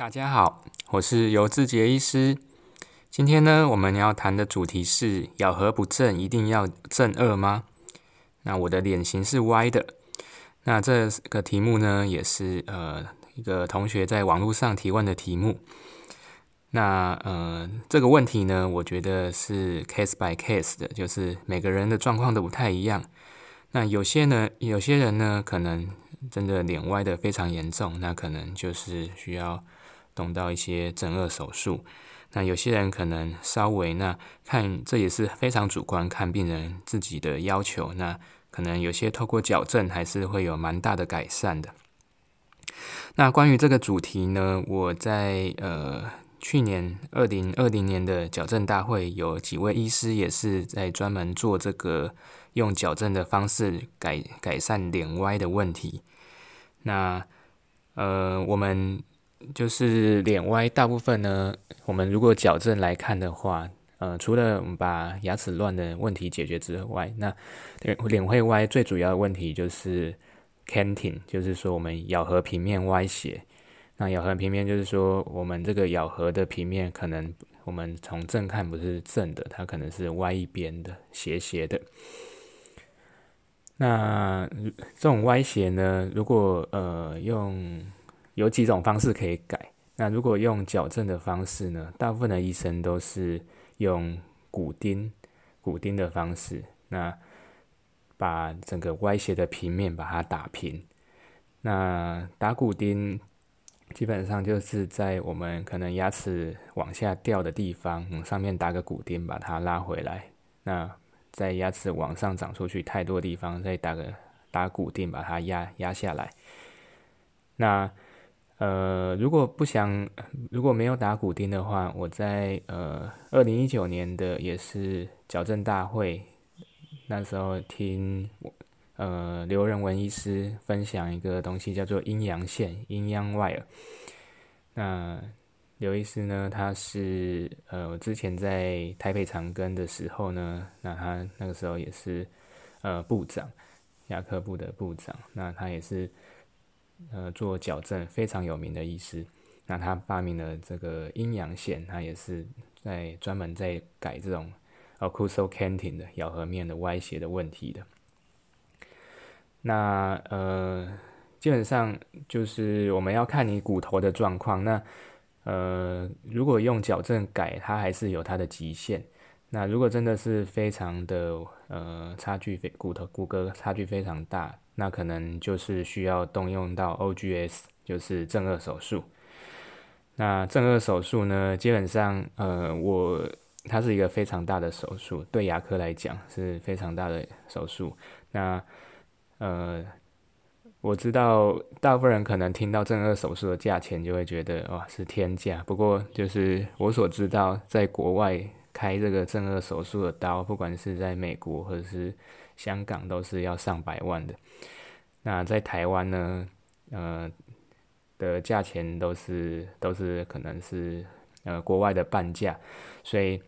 大家好，我是尤志杰医师。今天呢，我们要谈的主题是咬合不正一定要正颚吗？那我的脸型是歪的。那这个题目呢，也是呃一个同学在网络上提问的题目。那呃这个问题呢，我觉得是 case by case 的，就是每个人的状况都不太一样。那有些呢，有些人呢，可能真的脸歪的非常严重，那可能就是需要。动到一些整颚手术，那有些人可能稍微那看，这也是非常主观，看病人自己的要求。那可能有些透过矫正还是会有蛮大的改善的。那关于这个主题呢，我在呃去年二零二零年的矫正大会，有几位医师也是在专门做这个用矫正的方式改改善脸歪的问题。那呃我们。就是脸歪，大部分呢，我们如果矫正来看的话，呃，除了我们把牙齿乱的问题解决之外，那脸会歪最主要的问题就是 canting，就是说我们咬合平面歪斜。那咬合平面就是说我们这个咬合的平面可能我们从正看不是正的，它可能是歪一边的，斜斜的。那这种歪斜呢，如果呃用有几种方式可以改。那如果用矫正的方式呢？大部分的医生都是用骨钉、骨钉的方式，那把整个歪斜的平面把它打平。那打骨钉基本上就是在我们可能牙齿往下掉的地方，上面打个骨钉把它拉回来。那在牙齿往上长出去太多地方，再打个打骨钉把它压压下来。那呃，如果不想，如果没有打骨钉的话，我在呃二零一九年的也是矫正大会，那时候听呃刘仁文医师分享一个东西，叫做阴阳线阴阳 wire。那刘医师呢，他是呃我之前在台北长庚的时候呢，那他那个时候也是呃部长，牙科部的部长，那他也是。呃，做矫正非常有名的医师，那他发明了这个阴阳线，他也是在专门在改这种 occlusal canting 的咬合面的歪斜的问题的。那呃，基本上就是我们要看你骨头的状况。那呃，如果用矫正改，它还是有它的极限。那如果真的是非常的呃差距非骨头骨骼差距非常大。那可能就是需要动用到 OGS，就是正颚手术。那正颚手术呢，基本上，呃，我它是一个非常大的手术，对牙科来讲是非常大的手术。那呃，我知道大部分人可能听到正颚手术的价钱就会觉得哇是天价。不过就是我所知道，在国外开这个正颚手术的刀，不管是在美国或者是香港都是要上百万的，那在台湾呢，呃的价钱都是都是可能是呃国外的半价，所以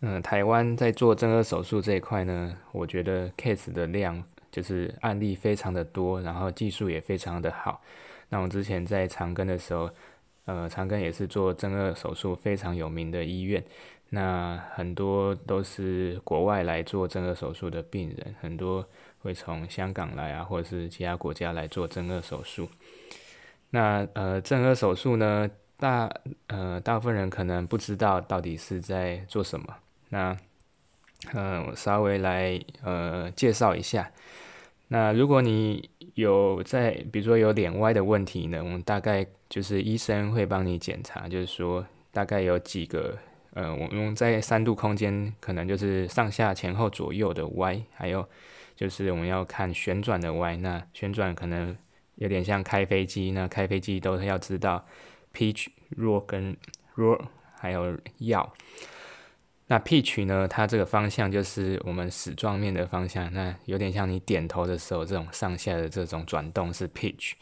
嗯台湾在做正颌手术这一块呢，我觉得 case 的量就是案例非常的多，然后技术也非常的好。那我之前在长庚的时候，呃长庚也是做正颌手术非常有名的医院。那很多都是国外来做正颌手术的病人，很多会从香港来啊，或者是其他国家来做正颌手术。那呃，正颌手术呢，大呃大部分人可能不知道到底是在做什么。那呃，我稍微来呃介绍一下。那如果你有在，比如说有脸歪的问题呢，我们大概就是医生会帮你检查，就是说大概有几个。呃，我们在三度空间，可能就是上下前后左右的歪，还有就是我们要看旋转的歪。那旋转可能有点像开飞机，那开飞机都要知道 pitch、弱跟弱，还有要。那 pitch 呢，它这个方向就是我们矢状面的方向，那有点像你点头的时候这种上下的这种转动是 pitch。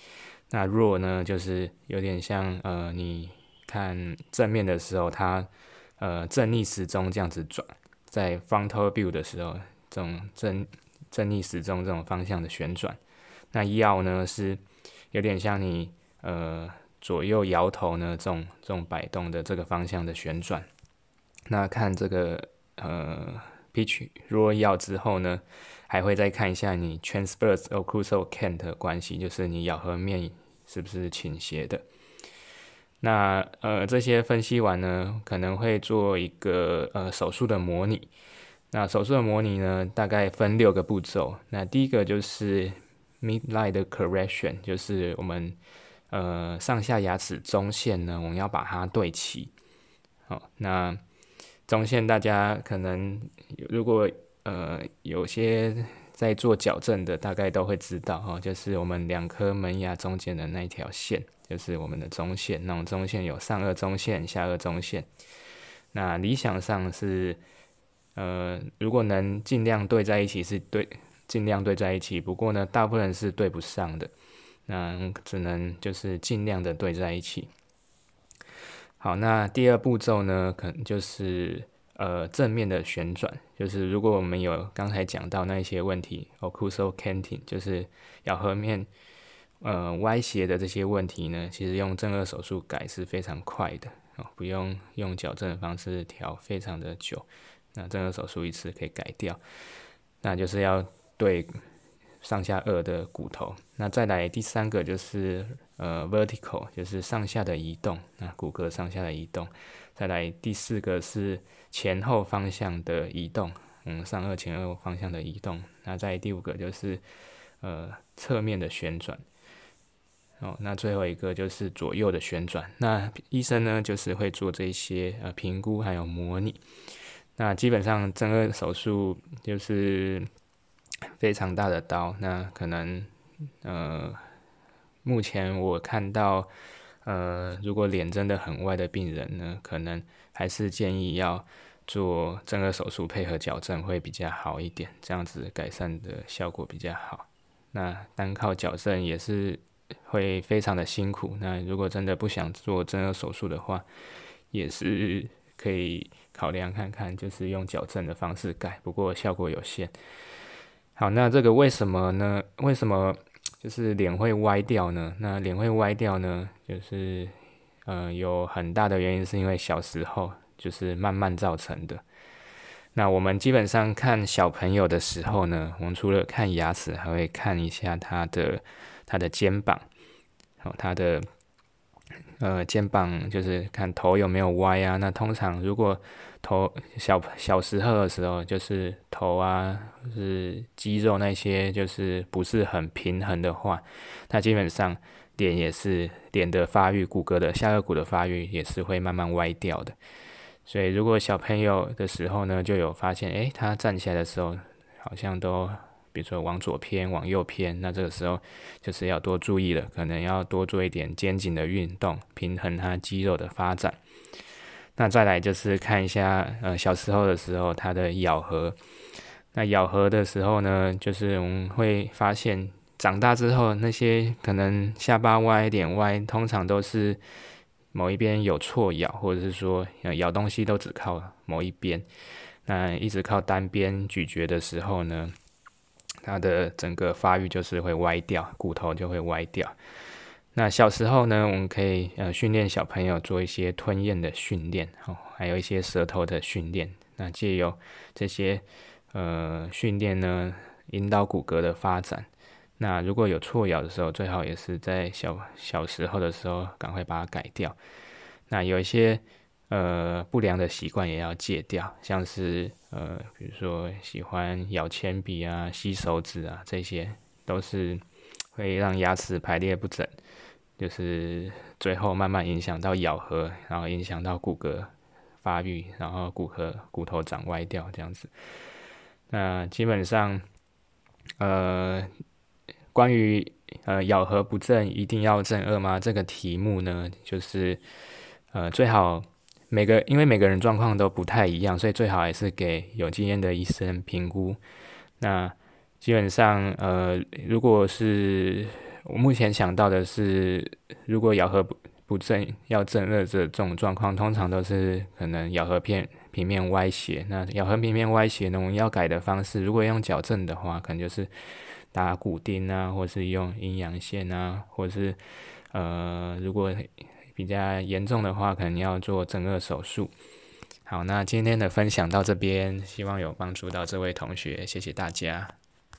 那弱呢，就是有点像呃，你看正面的时候它。呃，正逆时钟这样子转，在 frontal view 的时候，这种正正逆时钟这种方向的旋转，那要呢是有点像你呃左右摇头呢，这种这种摆动的这个方向的旋转。那看这个呃 pitch 若要之后呢，还会再看一下你 transverse occlusal cant 的关系，就是你咬合面是不是倾斜的。那呃这些分析完呢，可能会做一个呃手术的模拟。那手术的模拟呢，大概分六个步骤。那第一个就是 midline 的 correction，就是我们呃上下牙齿中线呢，我们要把它对齐。好，那中线大家可能如果呃有些在做矫正的，大概都会知道哈，就是我们两颗门牙中间的那一条线，就是我们的中线。那种中线有上颚中线、下颚中线。那理想上是。呃，如果能尽量对在一起，是对，尽量对在一起。不过呢，大部分人是对不上的，那只能就是尽量的对在一起。好，那第二步骤呢，可能就是呃正面的旋转，就是如果我们有刚才讲到那一些问题，occlusal canting，就是咬合面呃歪斜的这些问题呢，其实用正颌手术改是非常快的哦，不用用矫正的方式调非常的久。那正颌手术一次可以改掉，那就是要对上下颚的骨头。那再来第三个就是呃 vertical，就是上下的移动，那骨骼上下的移动。再来第四个是前后方向的移动，嗯，上颚前后方向的移动。那在第五个就是呃侧面的旋转。哦，那最后一个就是左右的旋转。那医生呢就是会做这些呃评估还有模拟。那基本上正颚手术就是非常大的刀，那可能呃，目前我看到呃，如果脸真的很歪的病人呢，可能还是建议要做正颚手术配合矫正会比较好一点，这样子改善的效果比较好。那单靠矫正也是会非常的辛苦。那如果真的不想做正颚手术的话，也是可以。考量看看，就是用矫正的方式改，不过效果有限。好，那这个为什么呢？为什么就是脸会歪掉呢？那脸会歪掉呢？就是呃，有很大的原因是因为小时候就是慢慢造成的。那我们基本上看小朋友的时候呢，我们除了看牙齿，还会看一下他的他的肩膀，好，他的。呃，肩膀就是看头有没有歪啊。那通常如果头小小时候的时候，就是头啊，是肌肉那些就是不是很平衡的话，那基本上脸也是脸的发育，骨骼的下颚骨的发育也是会慢慢歪掉的。所以如果小朋友的时候呢，就有发现，诶，他站起来的时候好像都。比如说往左偏，往右偏，那这个时候就是要多注意了，可能要多做一点肩颈的运动，平衡它肌肉的发展。那再来就是看一下，呃，小时候的时候它的咬合。那咬合的时候呢，就是我们会发现，长大之后那些可能下巴歪一点歪，通常都是某一边有错咬，或者是说咬东西都只靠某一边，那一直靠单边咀嚼的时候呢？它的整个发育就是会歪掉，骨头就会歪掉。那小时候呢，我们可以呃训练小朋友做一些吞咽的训练，哦，还有一些舌头的训练。那借由这些呃训练呢，引导骨骼的发展。那如果有错咬的时候，最好也是在小小时候的时候赶快把它改掉。那有一些。呃，不良的习惯也要戒掉，像是呃，比如说喜欢咬铅笔啊、吸手指啊，这些都是会让牙齿排列不整，就是最后慢慢影响到咬合，然后影响到骨骼发育，然后骨骼骨头长歪掉这样子。那基本上，呃，关于呃咬合不正一定要正颚吗？这个题目呢，就是呃最好。每个因为每个人状况都不太一样，所以最好还是给有经验的医生评估。那基本上，呃，如果是我目前想到的是，如果咬合不不正要正颚这种状况，通常都是可能咬合片平面歪斜。那咬合平面歪斜呢，我们要改的方式，如果用矫正的话，可能就是打骨钉啊，或是用阴阳线啊，或是呃，如果比较严重的话，可能要做整个手术。好，那今天的分享到这边，希望有帮助到这位同学，谢谢大家。